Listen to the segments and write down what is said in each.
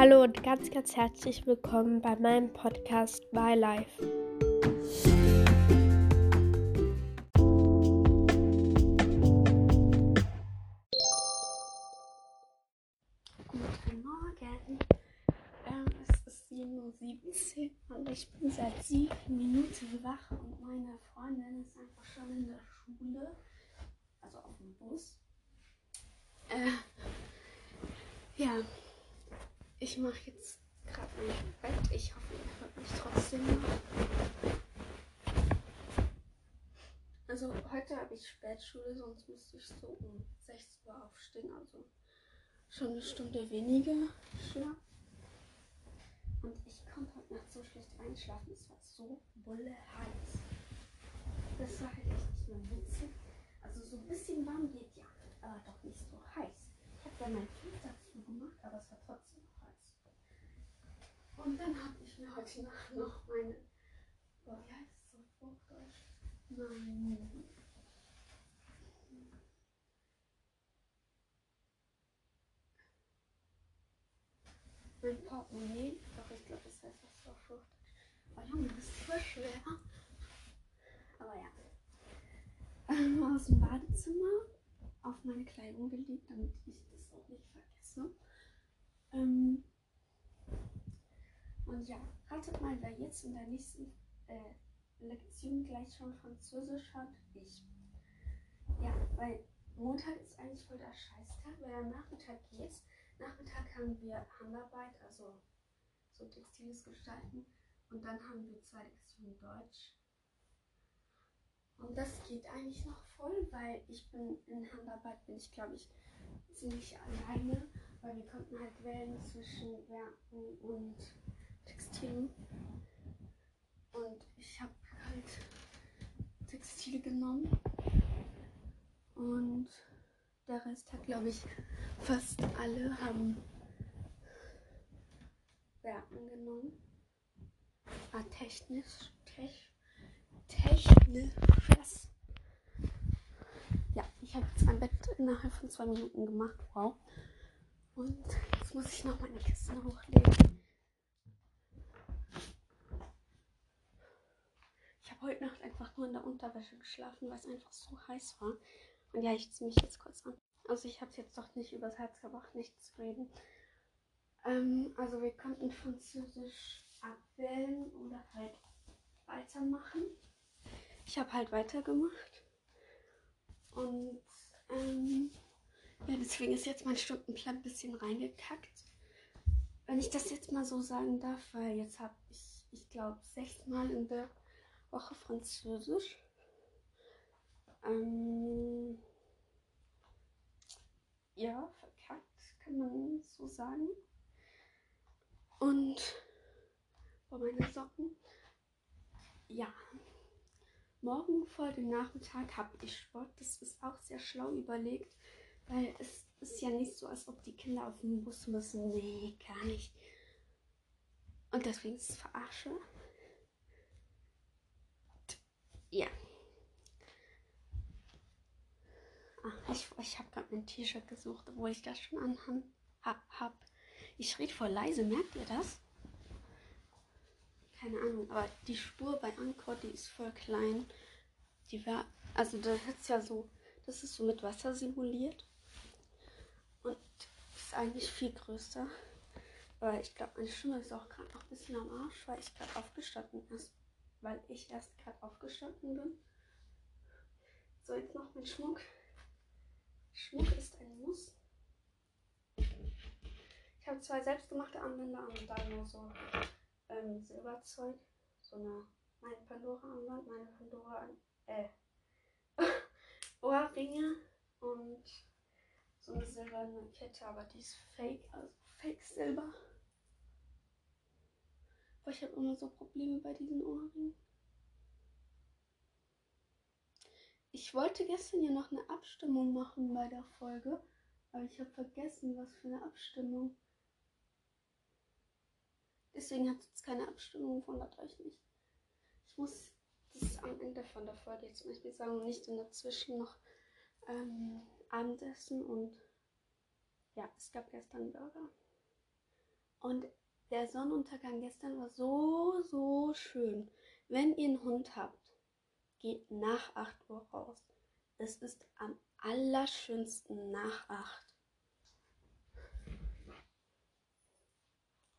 Hallo und ganz, ganz herzlich willkommen bei meinem Podcast My Life. Guten Morgen. Ähm, es ist 7.17 Uhr und ich bin seit sieben Minuten wach und meine Freundin ist einfach schon in der Schule, also auf dem Bus. Äh, ja, ich mache jetzt gerade mein Bett. Ich hoffe, ihr hört mich trotzdem noch. Also heute habe ich Spätschule, sonst müsste ich so um 6 Uhr aufstehen, also schon eine Stunde weniger Schlaf. Und ich konnte heute Nacht so schlecht einschlafen. Es war so bulle heiß. Das war halt echt nicht mehr witzig. Also so ein bisschen warm geht ja, aber doch nicht so heiß. Ich habe ja mein Fenster zugemacht, aber es war trotzdem. Und dann habe ich mir heute Nacht noch meine, oh, wie heißt es auf Hochdeutsch? Mein, mein Portemonnaie, doch ich glaube, das heißt was auf Hochdeutsch. Oh Junge, das ist voll schwer. Aber ja. Ähm, aus dem Badezimmer auf meine Kleidung gelegt, damit ich das auch nicht vergesse. Ähm, und ja, ratet mal, wer jetzt in der nächsten äh, Lektion gleich schon Französisch hat. Ich. Ja, weil Montag ist eigentlich voll der Scheißtag, weil am Nachmittag geht's. Nachmittag haben wir Handarbeit, also so textiles Gestalten. Und dann haben wir zwei Lektionen Deutsch. Und das geht eigentlich noch voll, weil ich bin in Handarbeit, bin ich glaube ich ziemlich alleine, weil wir konnten halt wählen zwischen Werken und Textil. Und ich habe halt Textil genommen. Und der Rest hat, glaube ich, fast alle haben Werken genommen. Ah, technisch, tech, technisches. Ja, ich habe jetzt mein Bett innerhalb von zwei Minuten gemacht. Wow. Und jetzt muss ich noch meine Kisten hochlegen. Habe heute Nacht einfach nur in der Unterwäsche geschlafen, weil es einfach so heiß war. Und ja, ich ziehe mich jetzt kurz an. Also ich habe es jetzt doch nicht übers Herz gebracht, nicht zu reden. Ähm, also wir konnten Französisch abwählen oder halt weitermachen. Ich habe halt weitergemacht. Und ähm, ja, deswegen ist jetzt mein Stundenplan ein bisschen reingekackt. Wenn ich das jetzt mal so sagen darf, weil jetzt habe ich, ich glaube, sechsmal in der Woche Französisch. Ähm, ja, verkackt, kann man so sagen. Und bei meine Socken. Ja. Morgen vor dem Nachmittag habe ich Sport. Das ist auch sehr schlau überlegt, weil es ist ja nicht so, als ob die Kinder auf den Bus müssen. Nee, gar nicht. Und deswegen ist es verarsche. Ja. Ah, ich ich habe gerade mein T-Shirt gesucht, obwohl ich das schon anhab. Hab. Ich rede voll leise, merkt ihr das? Keine Ahnung, aber die Spur bei Anchor, die ist voll klein. Die war, also das ist ja so, das ist so mit Wasser simuliert. Und ist eigentlich viel größer. Aber ich glaube, meine Stimme ist auch gerade noch ein bisschen am Arsch, weil ich gerade aufgestanden ist. Weil ich erst gerade aufgestanden bin. So, jetzt noch mein Schmuck. Schmuck ist ein Muss. Ich habe zwei selbstgemachte Armbänder und dann nur so ähm, Silberzeug. So eine meine Pandora-Armband, meine Pandora äh, Ohrringe und so eine silberne Kette, aber die ist fake, also fake Silber. Aber ich habe immer so Probleme bei diesen Ohrringen. Ich wollte gestern ja noch eine Abstimmung machen bei der Folge, aber ich habe vergessen, was für eine Abstimmung. Deswegen hat es keine Abstimmung, wundert euch nicht. Ich muss das am Ende von der Folge zum Beispiel sagen und nicht in dazwischen noch ähm, Abendessen und ja, es gab gestern Burger. Und der Sonnenuntergang gestern war so, so schön. Wenn ihr einen Hund habt, geht nach 8 Uhr raus. Es ist am allerschönsten nach 8.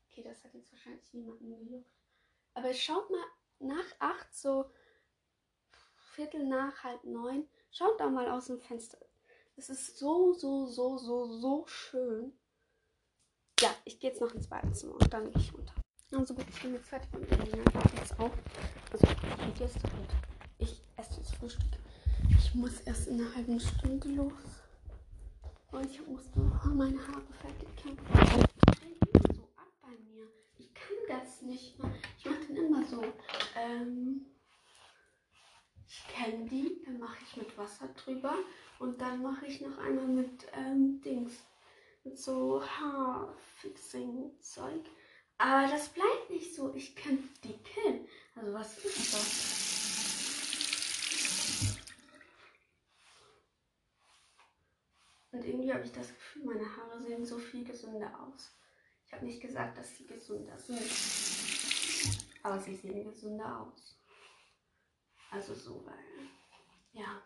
Okay, das hat jetzt wahrscheinlich niemanden gejuckt. Aber schaut mal nach 8, so Viertel nach halb neun, schaut da mal aus dem Fenster. Es ist so, so, so, so, so schön. Ja, ich gehe jetzt noch ins Badezimmer und dann gehe ich runter. Also gut, ich bin jetzt fertig mit dem Ich jetzt auch. Also ich jetzt und ich esse das Frühstück. Ich muss erst in einer halben Stunde los. Und ich muss noch meine Haare fertig kämpfen. immer so ab bei mir. Ich kann das nicht. Ich mache den immer so. Ähm, ich kenne die, dann mache ich mit Wasser drüber und dann mache ich noch einmal mit ähm, Dings, so Haarfixing-Zeug. Aber das bleibt nicht so. Ich kann die killen. Also was ist das? Und irgendwie habe ich das Gefühl, meine Haare sehen so viel gesünder aus. Ich habe nicht gesagt, dass sie gesünder sind. Aber sie sehen gesünder aus. Also so, weil, ja.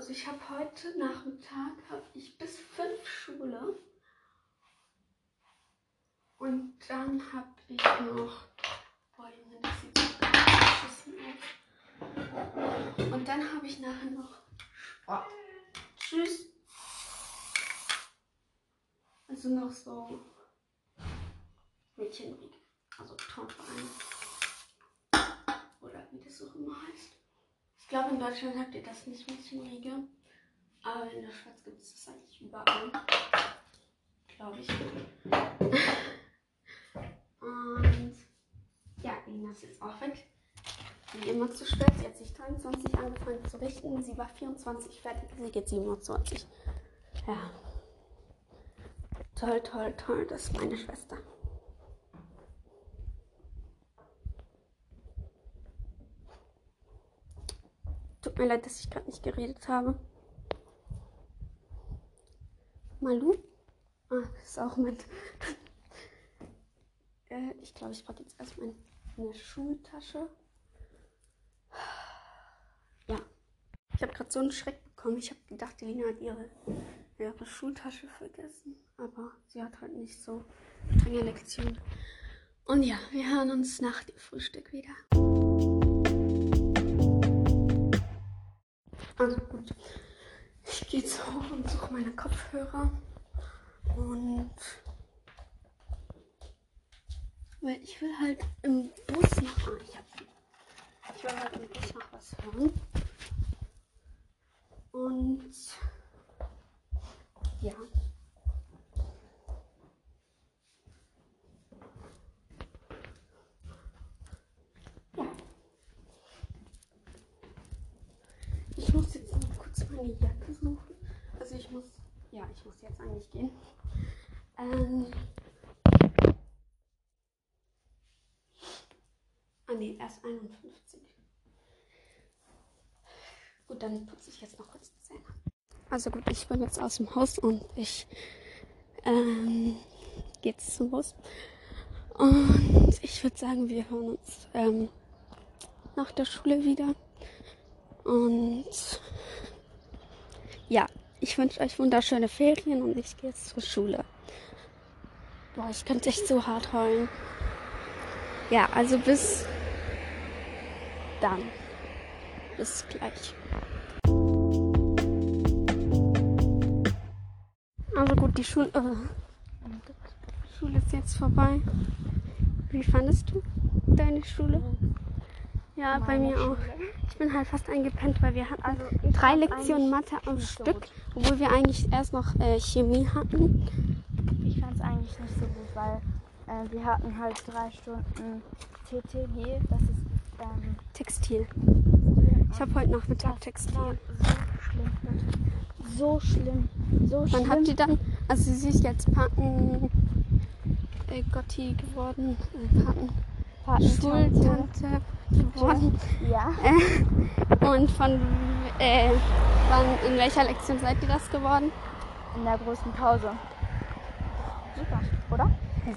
Also ich habe heute Nachmittag, habe ich bis fünf Schule. Und dann habe ich noch. Und dann habe ich nachher noch Sport. Tschüss. Also noch so Mädchenrieg. Also Turnverein wie das auch immer heißt. Ich glaube, in Deutschland habt ihr das nicht Mädchenriege. Aber in der Schweiz gibt es das eigentlich überall. Glaube ich. Und ja, Lina ist jetzt auch weg. Wie immer zu spät. Sie hat sich 23 angefangen zu richten. Sie war 24 fertig. Sie geht 27. Ja. Toll, toll, toll. Das ist meine Schwester. Mir leid, dass ich gerade nicht geredet habe. Malu? Ah, das ist auch mit. äh, ich glaube, ich packe jetzt erstmal eine Schultasche. Ja. Ich habe gerade so einen Schreck bekommen. Ich habe gedacht, die Lina hat ihre, ihre Schultasche vergessen. Aber sie hat halt nicht so strenge Lektion. Und ja, wir hören uns nach dem Frühstück wieder. Also gut. Ich gehe jetzt hoch und suche meine Kopfhörer. Und weil ich will halt im Bus noch. Ah, ich, hab, ich will halt im Bus noch was hören. Und ja. Ich muss jetzt meine Jacke suchen. Also ich muss, ja, ich muss jetzt eigentlich gehen. Ähm. Ah ne, erst 51. Gut, dann putze ich jetzt noch kurz die Zähne. Also gut, ich bin jetzt aus dem Haus und ich ähm, gehe jetzt zum Bus. Und ich würde sagen, wir hören uns ähm, nach der Schule wieder. Und ich wünsche euch wunderschöne Ferien und ich gehe jetzt zur Schule. Boah, ich könnte echt so hart heulen. Ja, also bis dann. Bis gleich. Also gut, die Schule, äh, die Schule ist jetzt vorbei. Wie fandest du deine Schule? Ja, bei mir Schule. auch. Ich bin halt fast eingepennt, weil wir hatten also drei Lektionen Mathe am Stück, so obwohl wir eigentlich erst noch äh, Chemie hatten. Ich fand es eigentlich nicht so gut, weil äh, wir hatten halt drei Stunden TTG, das ist ähm, Textil. Ich habe heute Nachmittag Textil. So schlimm. So schlimm. So schlimm. Wann habt ihr dann, also sie ist jetzt Paten äh, Gotti geworden, äh, Paten, Paten Schultante geworden. Ja. Äh, und von äh, wann, in welcher Lektion seid ihr das geworden? In der großen Pause. Super, oder?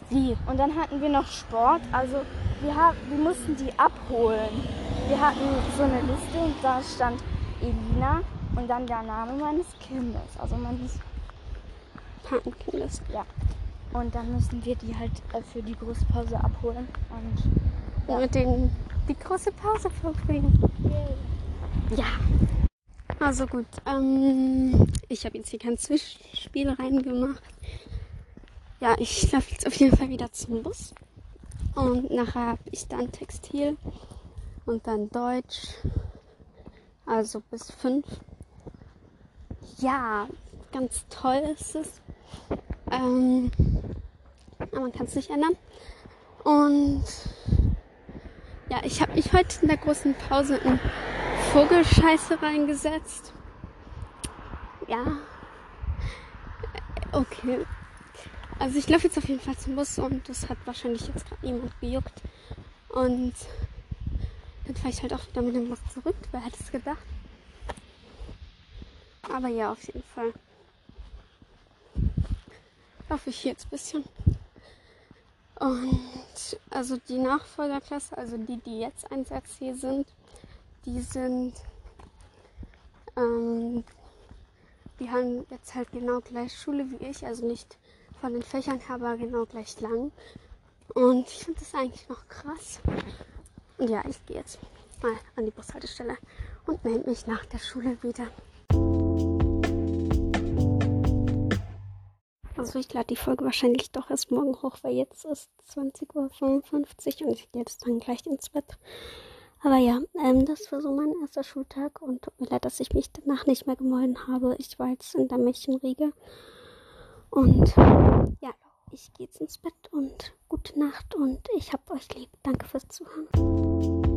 Wie? Und dann hatten wir noch Sport. Also wir, haben, wir mussten die abholen. Wir hatten so eine Liste und da stand Elina und dann der Name meines Kindes. Also meines Patenkindes. Ja. Und dann müssen wir die halt äh, für die große Pause abholen. Und ja. mit denen die große Pause verbringen. Ja. Also gut, ähm, ich habe jetzt hier kein Zwischenspiel reingemacht. Ja, ich laufe jetzt auf jeden Fall wieder zum Bus. Und nachher habe ich dann Textil und dann Deutsch. Also bis fünf. Ja, ganz toll ist es. Ähm, aber man kann es nicht ändern. Und ja, ich habe mich heute in der großen Pause in Vogelscheiße reingesetzt. Ja. Okay. Also ich laufe jetzt auf jeden Fall zum Bus und das hat wahrscheinlich jetzt gerade niemand gejuckt. Und dann fahre ich halt auch wieder mit dem Bus zurück. Wer hätte es gedacht? Aber ja, auf jeden Fall laufe ich jetzt ein bisschen. Und also die Nachfolgerklasse, also die, die jetzt 1RC sind, die sind, ähm, die haben jetzt halt genau gleich Schule wie ich, also nicht von den Fächern her, aber genau gleich lang. Und ich finde das eigentlich noch krass. Und ja, ich gehe jetzt mal an die Bushaltestelle und melde mich nach der Schule wieder. Also ich lade die Folge wahrscheinlich doch erst morgen hoch, weil jetzt ist 20.55 Uhr und ich gehe jetzt dann gleich ins Bett. Aber ja, ähm, das war so mein erster Schultag und tut mir leid, dass ich mich danach nicht mehr gemeldet habe. Ich war jetzt in der Mädchenriege. Und ja, ich gehe jetzt ins Bett und gute Nacht und ich hab euch lieb. Danke fürs Zuhören.